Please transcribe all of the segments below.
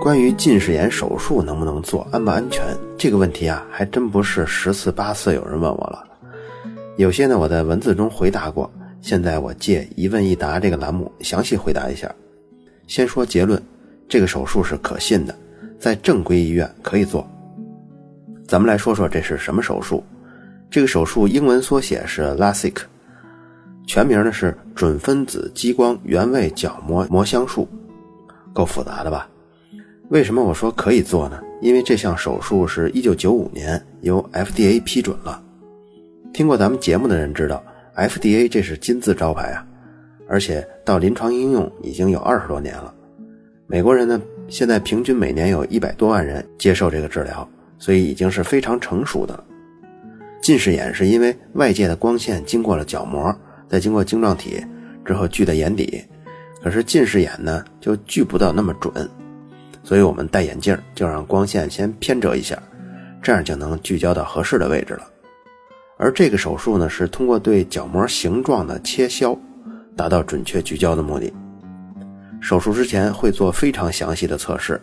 关于近视眼手术能不能做、安不安全这个问题啊，还真不是十次八次有人问我了。有些呢，我在文字中回答过，现在我借一问一答这个栏目详细回答一下。先说结论，这个手术是可信的，在正规医院可以做。咱们来说说这是什么手术。这个手术英文缩写是 LASIK，全名呢是准分子激光原位角膜膜镶术，够复杂的吧？为什么我说可以做呢？因为这项手术是一九九五年由 FDA 批准了。听过咱们节目的人知道，FDA 这是金字招牌啊，而且到临床应用已经有二十多年了。美国人呢，现在平均每年有一百多万人接受这个治疗，所以已经是非常成熟的了。近视眼是因为外界的光线经过了角膜，再经过晶状体之后聚在眼底，可是近视眼呢就聚不到那么准，所以我们戴眼镜就让光线先偏折一下，这样就能聚焦到合适的位置了。而这个手术呢是通过对角膜形状的切削，达到准确聚焦的目的。手术之前会做非常详细的测试，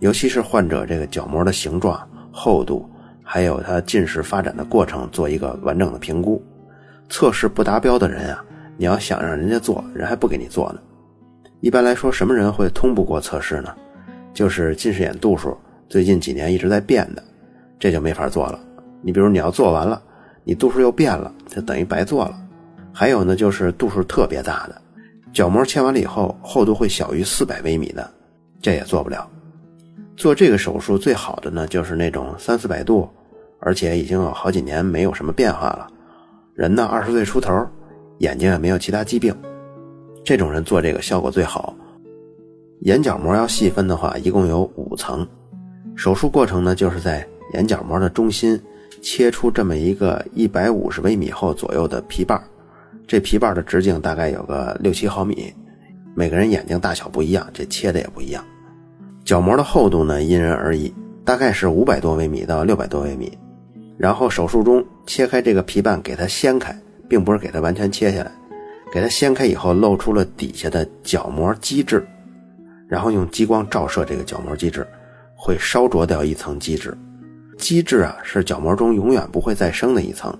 尤其是患者这个角膜的形状、厚度。还有他近视发展的过程，做一个完整的评估。测试不达标的人啊，你要想让人家做，人还不给你做呢。一般来说，什么人会通不过测试呢？就是近视眼度数最近几年一直在变的，这就没法做了。你比如你要做完了，你度数又变了，就等于白做了。还有呢，就是度数特别大的，角膜切完了以后，厚度会小于四百微米的，这也做不了。做这个手术最好的呢，就是那种三四百度。而且已经有好几年没有什么变化了，人呢二十岁出头，眼睛也没有其他疾病，这种人做这个效果最好。眼角膜要细分的话，一共有五层。手术过程呢，就是在眼角膜的中心切出这么一个一百五十微米厚左右的皮瓣这皮瓣的直径大概有个六七毫米，每个人眼睛大小不一样，这切的也不一样。角膜的厚度呢，因人而异，大概是五百多微米到六百多微米。然后手术中切开这个皮瓣，给它掀开，并不是给它完全切下来，给它掀开以后露出了底下的角膜基质，然后用激光照射这个角膜基质，会烧灼掉一层基质。基质啊是角膜中永远不会再生的一层，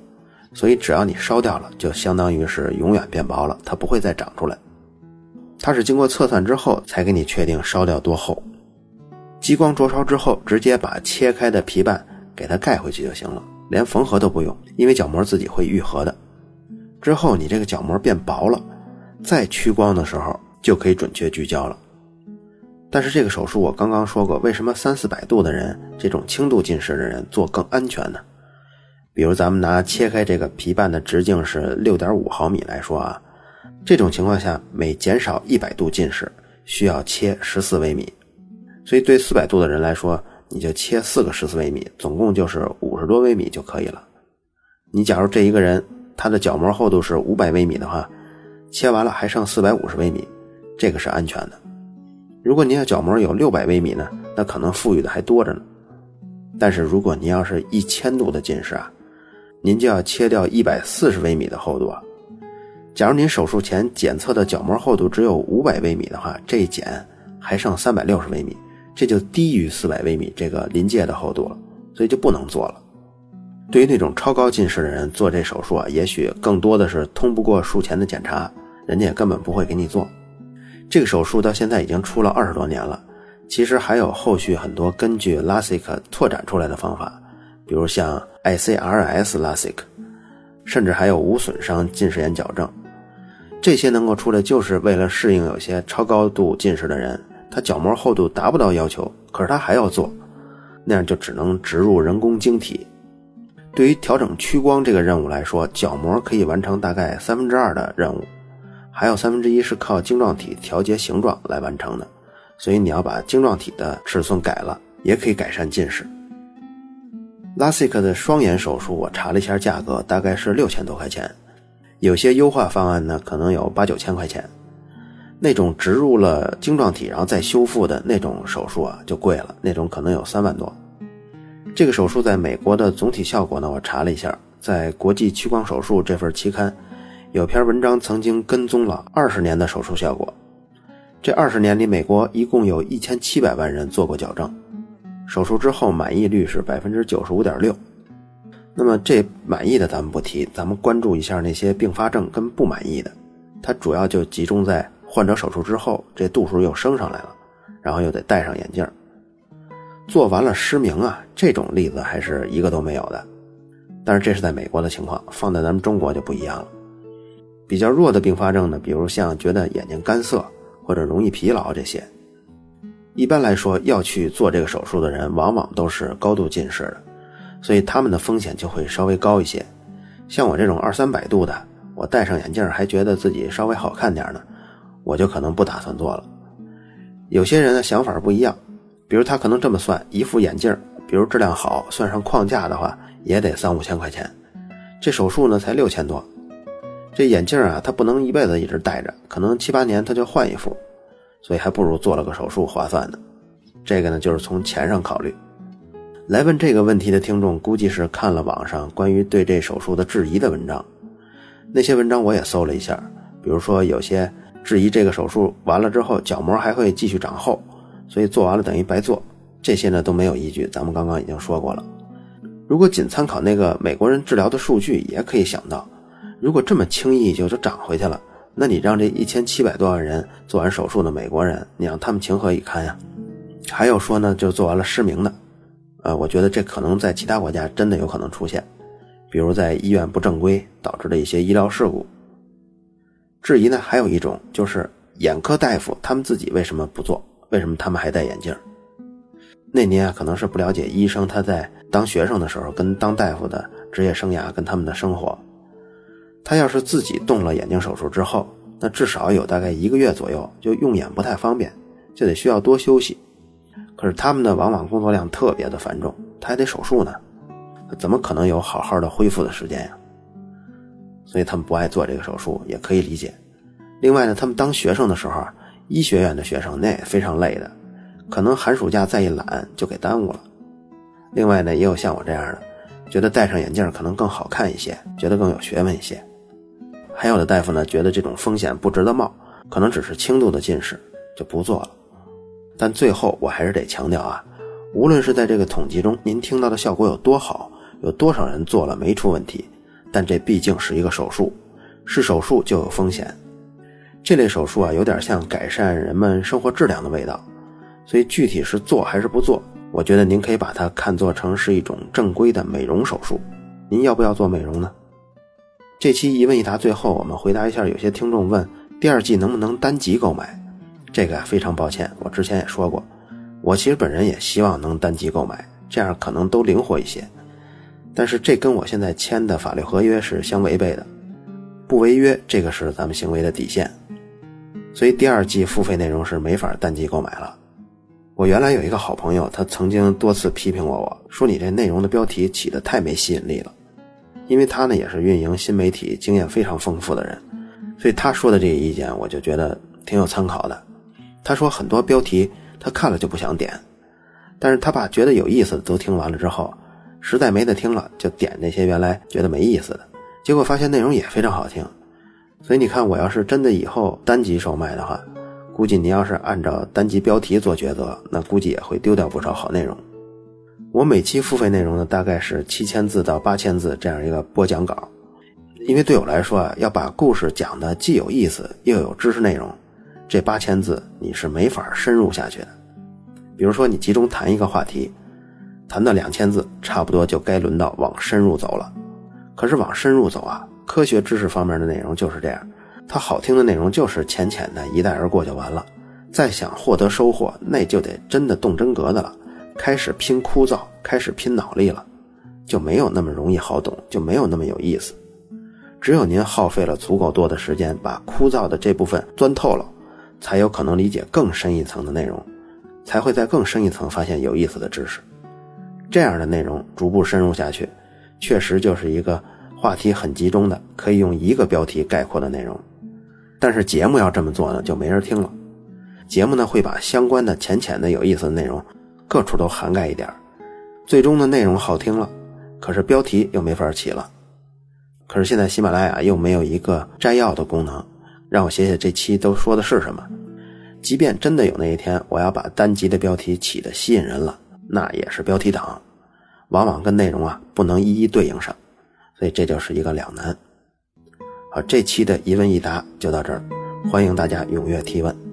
所以只要你烧掉了，就相当于是永远变薄了，它不会再长出来。它是经过测算之后才给你确定烧掉多厚。激光灼烧之后，直接把切开的皮瓣。给它盖回去就行了，连缝合都不用，因为角膜自己会愈合的。之后你这个角膜变薄了，再屈光的时候就可以准确聚焦了。但是这个手术我刚刚说过，为什么三四百度的人，这种轻度近视的人做更安全呢？比如咱们拿切开这个皮瓣的直径是六点五毫米来说啊，这种情况下每减少一百度近视需要切十四微米，所以对四百度的人来说。你就切四个十四微米，总共就是五十多微米就可以了。你假如这一个人他的角膜厚度是五百微米的话，切完了还剩四百五十微米，这个是安全的。如果您要角膜有六百微米呢，那可能富裕的还多着呢。但是如果您要是一千度的近视啊，您就要切掉一百四十微米的厚度啊。假如您手术前检测的角膜厚度只有五百微米的话，这一减还剩三百六十微米。这就低于四百微米这个临界的厚度了，所以就不能做了。对于那种超高近视的人做这手术啊，也许更多的是通不过术前的检查，人家也根本不会给你做。这个手术到现在已经出了二十多年了，其实还有后续很多根据 LASIK 拓展出来的方法，比如像 ICRS LASIK，甚至还有无损伤近视眼矫正，这些能够出来就是为了适应有些超高度近视的人。他角膜厚度达不到要求，可是他还要做，那样就只能植入人工晶体。对于调整屈光这个任务来说，角膜可以完成大概三分之二的任务，还有三分之一是靠晶状体调节形状来完成的。所以你要把晶状体的尺寸改了，也可以改善近视。LASIK 的双眼手术我查了一下价格，大概是六千多块钱，有些优化方案呢可能有八九千块钱。那种植入了晶状体然后再修复的那种手术啊，就贵了，那种可能有三万多。这个手术在美国的总体效果呢，我查了一下，在《国际屈光手术》这份期刊，有篇文章曾经跟踪了二十年的手术效果。这二十年里，美国一共有一千七百万人做过矫正，手术之后满意率是百分之九十五点六。那么这满意的咱们不提，咱们关注一下那些并发症跟不满意的，它主要就集中在患者手术之后这度数又升上来了，然后又得戴上眼镜，做完了失明啊，这种例子还是一个都没有的。但是这是在美国的情况，放在咱们中国就不一样了。比较弱的并发症呢，比如像觉得眼睛干涩或者容易疲劳这些，一般来说要去做这个手术的人，往往都是高度近视的，所以他们的风险就会稍微高一些。像我这种二三百度的，我戴上眼镜还觉得自己稍微好看点呢，我就可能不打算做了。有些人的想法不一样，比如他可能这么算：一副眼镜，比如质量好，算上框架的话，也得三五千块钱，这手术呢才六千多。这眼镜啊，他不能一辈子一直戴着，可能七八年他就换一副，所以还不如做了个手术划算呢。这个呢，就是从钱上考虑。来问这个问题的听众，估计是看了网上关于对这手术的质疑的文章。那些文章我也搜了一下，比如说有些质疑这个手术完了之后角膜还会继续长厚，所以做完了等于白做，这些呢都没有依据。咱们刚刚已经说过了。如果仅参考那个美国人治疗的数据，也可以想到。如果这么轻易就就长回去了，那你让这一千七百多万人做完手术的美国人，你让他们情何以堪呀？还有说呢，就做完了失明的，呃，我觉得这可能在其他国家真的有可能出现，比如在医院不正规导致的一些医疗事故。质疑呢，还有一种就是眼科大夫他们自己为什么不做？为什么他们还戴眼镜？那您啊，可能是不了解医生他在当学生的时候跟当大夫的职业生涯跟他们的生活。他要是自己动了眼睛手术之后，那至少有大概一个月左右就用眼不太方便，就得需要多休息。可是他们呢，往往工作量特别的繁重，他还得手术呢，怎么可能有好好的恢复的时间呀？所以他们不爱做这个手术，也可以理解。另外呢，他们当学生的时候，医学院的学生那也非常累的，可能寒暑假再一懒就给耽误了。另外呢，也有像我这样的，觉得戴上眼镜可能更好看一些，觉得更有学问一些。还有的大夫呢，觉得这种风险不值得冒，可能只是轻度的近视，就不做了。但最后我还是得强调啊，无论是在这个统计中您听到的效果有多好，有多少人做了没出问题，但这毕竟是一个手术，是手术就有风险。这类手术啊，有点像改善人们生活质量的味道，所以具体是做还是不做，我觉得您可以把它看作成是一种正规的美容手术。您要不要做美容呢？这期一问一答，最后我们回答一下有些听众问第二季能不能单集购买？这个非常抱歉，我之前也说过，我其实本人也希望能单集购买，这样可能都灵活一些。但是这跟我现在签的法律合约是相违背的，不违约这个是咱们行为的底线，所以第二季付费内容是没法单集购买了。我原来有一个好朋友，他曾经多次批评过我说你这内容的标题起的太没吸引力了。因为他呢也是运营新媒体经验非常丰富的人，所以他说的这个意见我就觉得挺有参考的。他说很多标题他看了就不想点，但是他把觉得有意思的都听完了之后，实在没得听了就点那些原来觉得没意思的，结果发现内容也非常好听。所以你看，我要是真的以后单集售卖的话，估计你要是按照单集标题做抉择，那估计也会丢掉不少好内容。我每期付费内容呢，大概是七千字到八千字这样一个播讲稿，因为对我来说啊，要把故事讲的既有意思又有知识内容，这八千字你是没法深入下去的。比如说你集中谈一个话题，谈到两千字，差不多就该轮到往深入走了。可是往深入走啊，科学知识方面的内容就是这样，它好听的内容就是浅浅的一带而过就完了，再想获得收获，那就得真的动真格的了。开始拼枯燥，开始拼脑力了，就没有那么容易好懂，就没有那么有意思。只有您耗费了足够多的时间，把枯燥的这部分钻透了，才有可能理解更深一层的内容，才会在更深一层发现有意思的知识。这样的内容逐步深入下去，确实就是一个话题很集中的，可以用一个标题概括的内容。但是节目要这么做呢，就没人听了。节目呢会把相关的浅浅的有意思的内容。各处都涵盖一点最终的内容好听了，可是标题又没法起了。可是现在喜马拉雅又没有一个摘要的功能，让我写写这期都说的是什么。即便真的有那一天，我要把单集的标题起的吸引人了，那也是标题党，往往跟内容啊不能一一对应上，所以这就是一个两难。好，这期的一问一答就到这儿，欢迎大家踊跃提问。